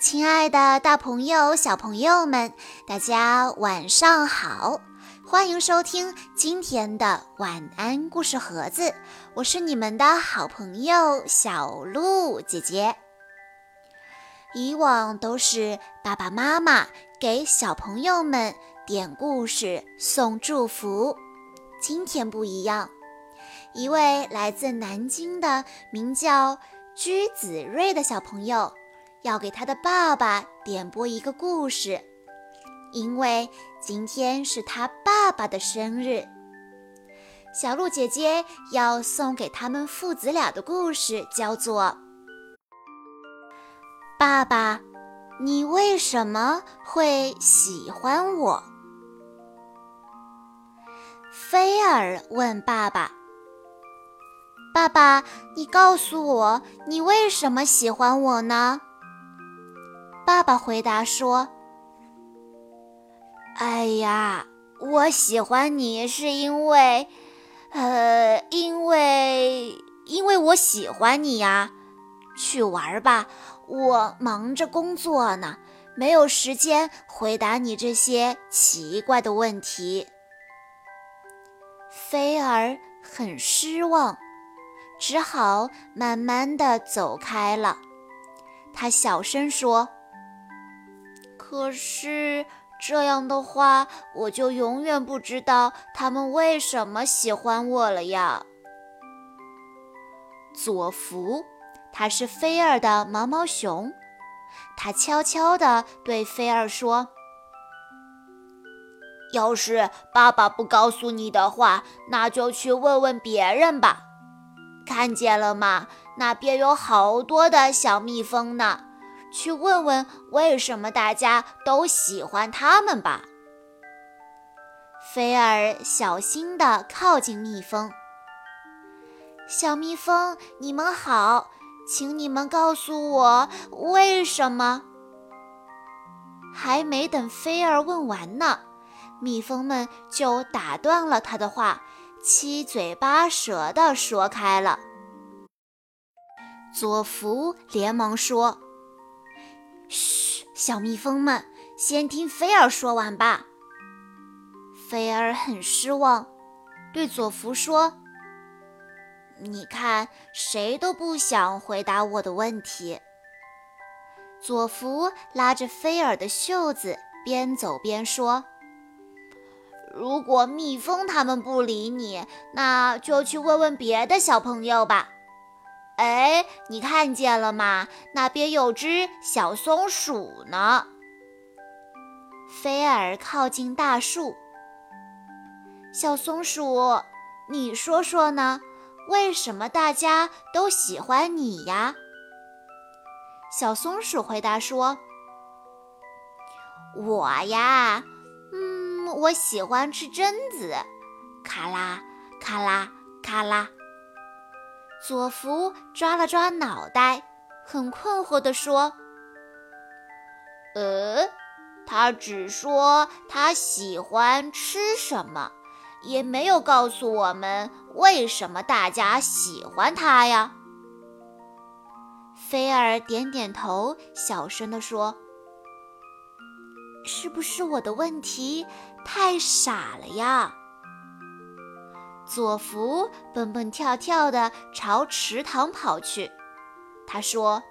亲爱的，大朋友、小朋友们，大家晚上好！欢迎收听今天的晚安故事盒子，我是你们的好朋友小鹿姐姐。以往都是爸爸妈妈给小朋友们点故事、送祝福，今天不一样，一位来自南京的名叫居子睿的小朋友。要给他的爸爸点播一个故事，因为今天是他爸爸的生日。小鹿姐姐要送给他们父子俩的故事叫做《爸爸，你为什么会喜欢我？》菲尔问爸爸：“爸爸，你告诉我，你为什么喜欢我呢？”爸爸回答说：“哎呀，我喜欢你是因为，呃，因为，因为我喜欢你呀。去玩吧，我忙着工作呢，没有时间回答你这些奇怪的问题。”菲儿很失望，只好慢慢的走开了。他小声说。可是这样的话，我就永远不知道他们为什么喜欢我了呀。佐福，他是菲儿的毛毛熊，他悄悄地对菲儿说：“要是爸爸不告诉你的话，那就去问问别人吧。看见了吗？那边有好多的小蜜蜂呢。”去问问为什么大家都喜欢他们吧。菲儿小心地靠近蜜蜂。小蜜蜂，你们好，请你们告诉我为什么？还没等菲儿问完呢，蜜蜂们就打断了他的话，七嘴八舌地说开了。佐福连忙说。嘘，小蜜蜂们，先听菲儿说完吧。菲儿很失望，对佐福说：“你看，谁都不想回答我的问题。”佐福拉着菲儿的袖子，边走边说：“如果蜜蜂他们不理你，那就去问问别的小朋友吧。”哎，你看见了吗？那边有只小松鼠呢。菲尔靠近大树。小松鼠，你说说呢？为什么大家都喜欢你呀？小松鼠回答说：“我呀，嗯，我喜欢吃榛子，咔啦咔啦咔啦。”佐福抓了抓脑袋，很困惑地说：“呃，他只说他喜欢吃什么，也没有告诉我们为什么大家喜欢他呀。”菲儿点点头，小声地说：“是不是我的问题太傻了呀？”佐福蹦蹦跳跳地朝池塘跑去。他说：“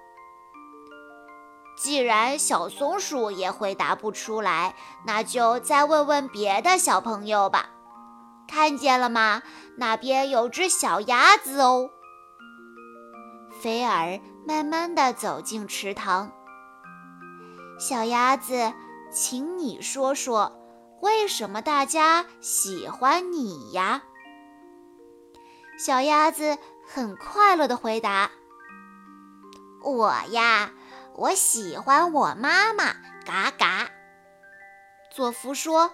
既然小松鼠也回答不出来，那就再问问别的小朋友吧。看见了吗？那边有只小鸭子哦。”菲儿慢慢地走进池塘。小鸭子，请你说说，为什么大家喜欢你呀？小鸭子很快乐地回答：“我呀，我喜欢我妈妈，嘎嘎。”佐夫说：“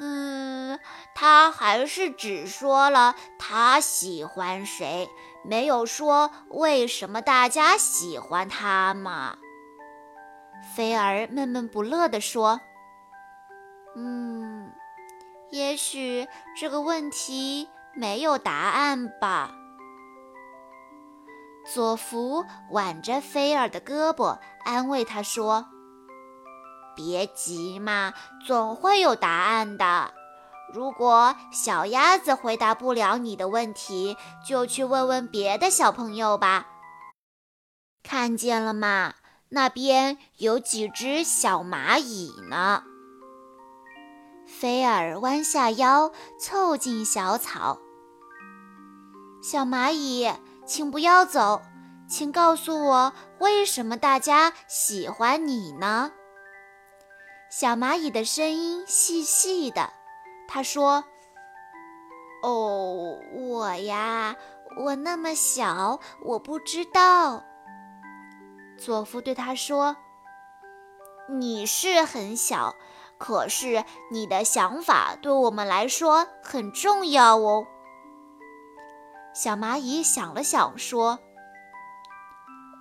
嗯，他还是只说了他喜欢谁，没有说为什么大家喜欢他嘛。”菲儿闷闷不乐地说：“嗯，也许这个问题……”没有答案吧？佐福挽着菲尔的胳膊，安慰他说：“别急嘛，总会有答案的。如果小鸭子回答不了你的问题，就去问问别的小朋友吧。看见了吗？那边有几只小蚂蚁呢。”菲尔弯下腰，凑近小草。小蚂蚁，请不要走，请告诉我，为什么大家喜欢你呢？小蚂蚁的声音细细的，他说：“哦，我呀，我那么小，我不知道。”佐夫对他说：“你是很小。”可是你的想法对我们来说很重要哦。小蚂蚁想了想，说：“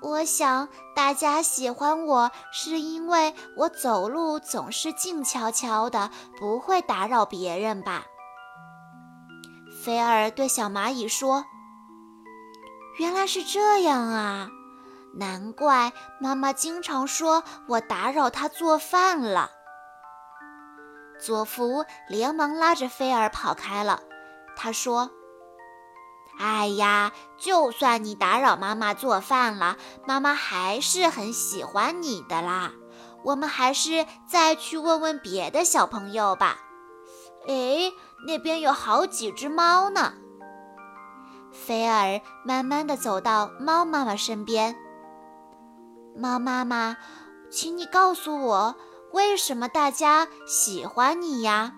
我想大家喜欢我是因为我走路总是静悄悄的，不会打扰别人吧。”菲尔对小蚂蚁说：“原来是这样啊，难怪妈妈经常说我打扰她做饭了。”佐夫连忙拉着菲尔跑开了。他说：“哎呀，就算你打扰妈妈做饭了，妈妈还是很喜欢你的啦。我们还是再去问问别的小朋友吧。哎，那边有好几只猫呢。”菲尔慢慢地走到猫妈妈身边。“猫妈妈，请你告诉我。”为什么大家喜欢你呀？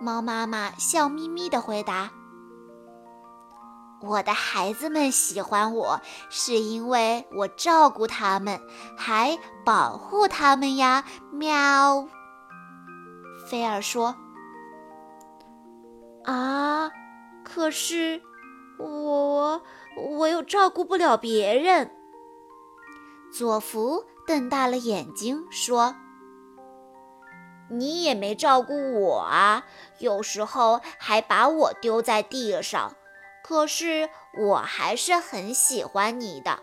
猫妈妈笑眯眯地回答：“我的孩子们喜欢我，是因为我照顾他们，还保护他们呀。”喵。菲尔说：“啊，可是我我又照顾不了别人。”佐福。瞪大了眼睛说：“你也没照顾我啊，有时候还把我丢在地上。可是我还是很喜欢你的。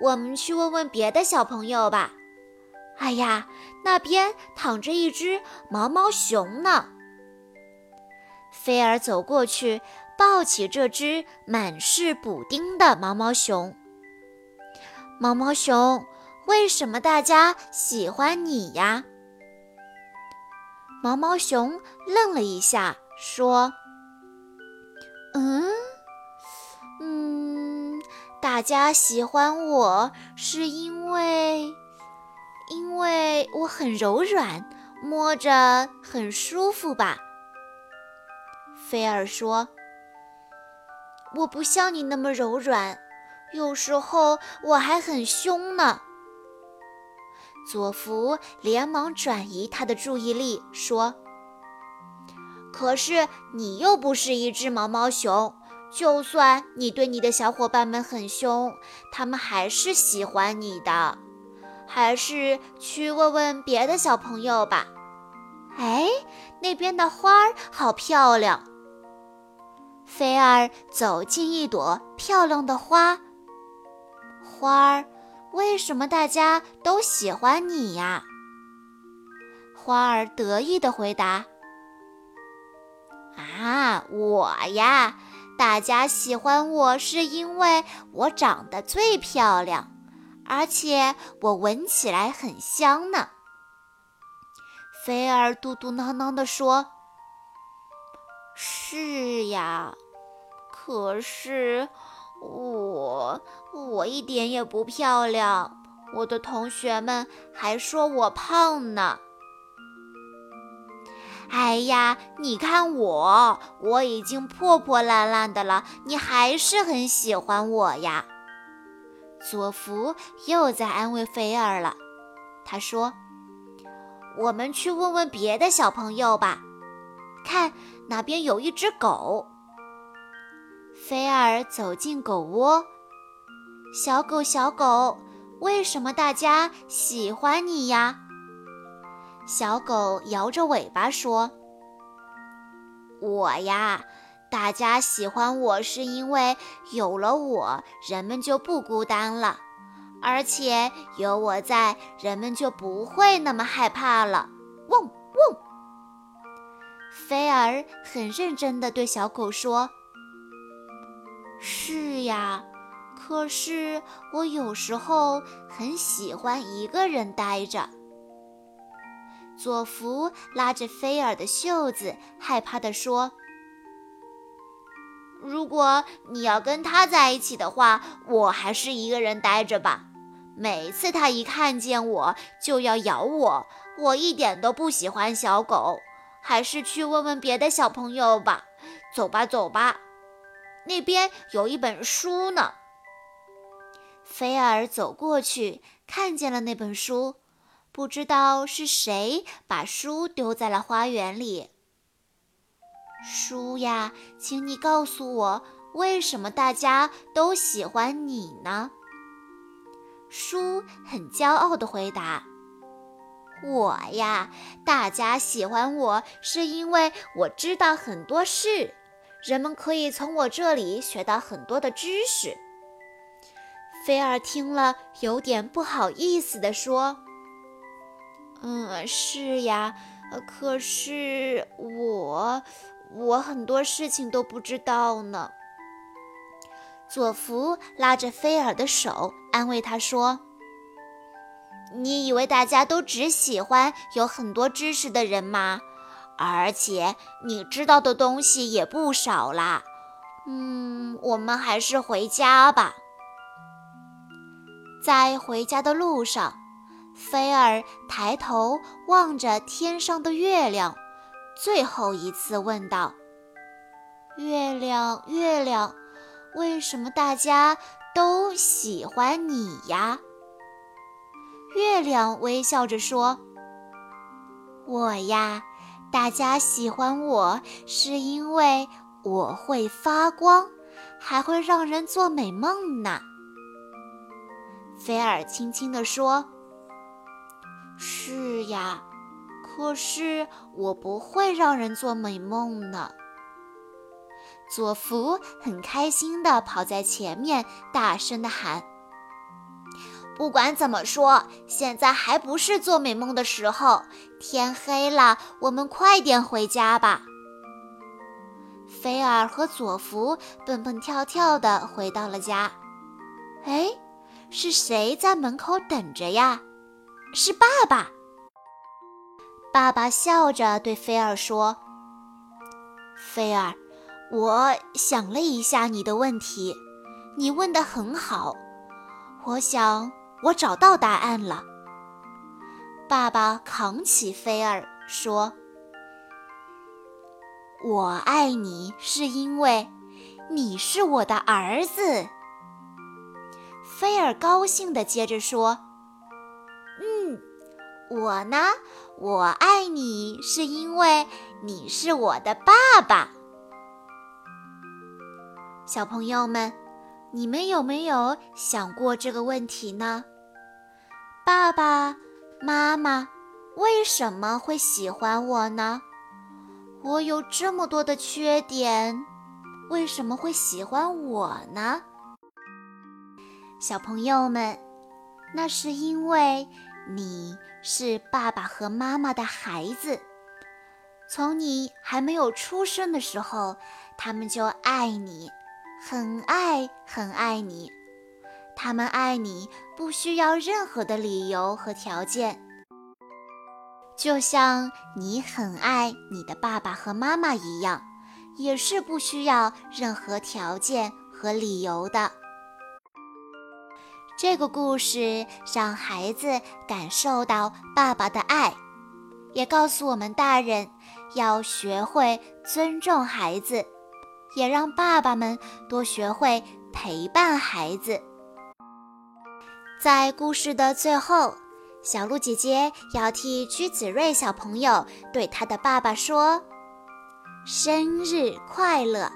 我们去问问别的小朋友吧。哎呀，那边躺着一只毛毛熊呢。”菲尔走过去，抱起这只满是补丁的毛毛熊。毛毛熊。为什么大家喜欢你呀？毛毛熊愣了一下，说：“嗯，嗯，大家喜欢我是因为，因为我很柔软，摸着很舒服吧？”菲尔说：“我不像你那么柔软，有时候我还很凶呢。”佐福连忙转移他的注意力，说：“可是你又不是一只毛毛熊，就算你对你的小伙伴们很凶，他们还是喜欢你的。还是去问问别的小朋友吧。”哎，那边的花儿好漂亮。菲儿走进一朵漂亮的花，花儿。为什么大家都喜欢你呀？花儿得意地回答：“啊，我呀，大家喜欢我是因为我长得最漂亮，而且我闻起来很香呢。”菲儿嘟嘟囔囔地说：“是呀，可是……”我我一点也不漂亮，我的同学们还说我胖呢。哎呀，你看我，我已经破破烂烂的了，你还是很喜欢我呀。佐福又在安慰菲儿了，他说：“我们去问问别的小朋友吧，看那边有一只狗。”菲尔走进狗窝，小狗，小狗，为什么大家喜欢你呀？小狗摇着尾巴说：“我呀，大家喜欢我是因为有了我，人们就不孤单了，而且有我在，人们就不会那么害怕了。嗡嗡！菲儿很认真地对小狗说：“是呀，可是我有时候很喜欢一个人待着。”佐福拉着菲儿的袖子，害怕地说。如果你要跟他在一起的话，我还是一个人待着吧。每次他一看见我就要咬我，我一点都不喜欢小狗，还是去问问别的小朋友吧。走吧，走吧，那边有一本书呢。菲儿走过去，看见了那本书，不知道是谁把书丢在了花园里。书呀，请你告诉我，为什么大家都喜欢你呢？书很骄傲地回答：“我呀，大家喜欢我是因为我知道很多事，人们可以从我这里学到很多的知识。”菲儿听了，有点不好意思地说：“嗯，是呀，可是我……”我很多事情都不知道呢。佐福拉着菲尔的手，安慰他说：“你以为大家都只喜欢有很多知识的人吗？而且你知道的东西也不少啦。嗯，我们还是回家吧。”在回家的路上，菲尔抬头望着天上的月亮。最后一次问道：“月亮，月亮，为什么大家都喜欢你呀？”月亮微笑着说：“我呀，大家喜欢我是因为我会发光，还会让人做美梦呢。”菲尔轻轻地说：“是呀。”可是我不会让人做美梦呢。佐福很开心地跑在前面，大声地喊：“不管怎么说，现在还不是做美梦的时候。天黑了，我们快点回家吧。”菲尔和佐福蹦蹦跳跳地回到了家。哎，是谁在门口等着呀？是爸爸。爸爸笑着对菲儿说：“菲儿，我想了一下你的问题，你问得很好。我想我找到答案了。”爸爸扛起菲儿说：“我爱你是因为你是我的儿子。”菲儿高兴地接着说：“嗯，我呢？”我爱你是因为你是我的爸爸。小朋友们，你们有没有想过这个问题呢？爸爸妈妈为什么会喜欢我呢？我有这么多的缺点，为什么会喜欢我呢？小朋友们，那是因为。你是爸爸和妈妈的孩子，从你还没有出生的时候，他们就爱你，很爱很爱你。他们爱你不需要任何的理由和条件，就像你很爱你的爸爸和妈妈一样，也是不需要任何条件和理由的。这个故事让孩子感受到爸爸的爱，也告诉我们大人要学会尊重孩子，也让爸爸们多学会陪伴孩子。在故事的最后，小鹿姐姐要替居子睿小朋友对他的爸爸说：“生日快乐，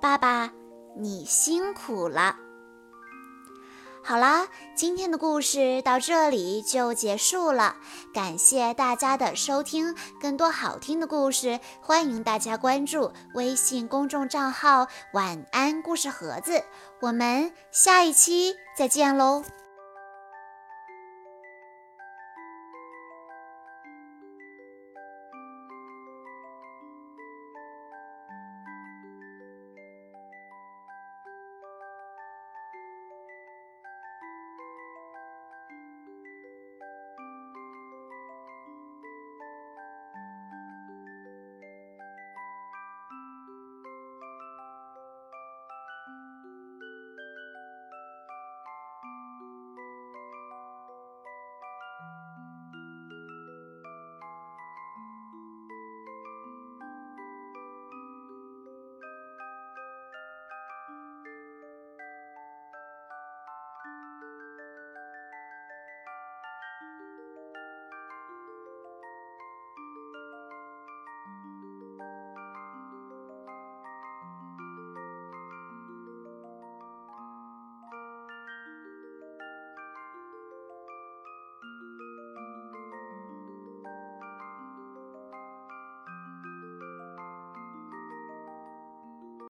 爸爸，你辛苦了。”好啦，今天的故事到这里就结束了，感谢大家的收听。更多好听的故事，欢迎大家关注微信公众账号“晚安故事盒子”。我们下一期再见喽！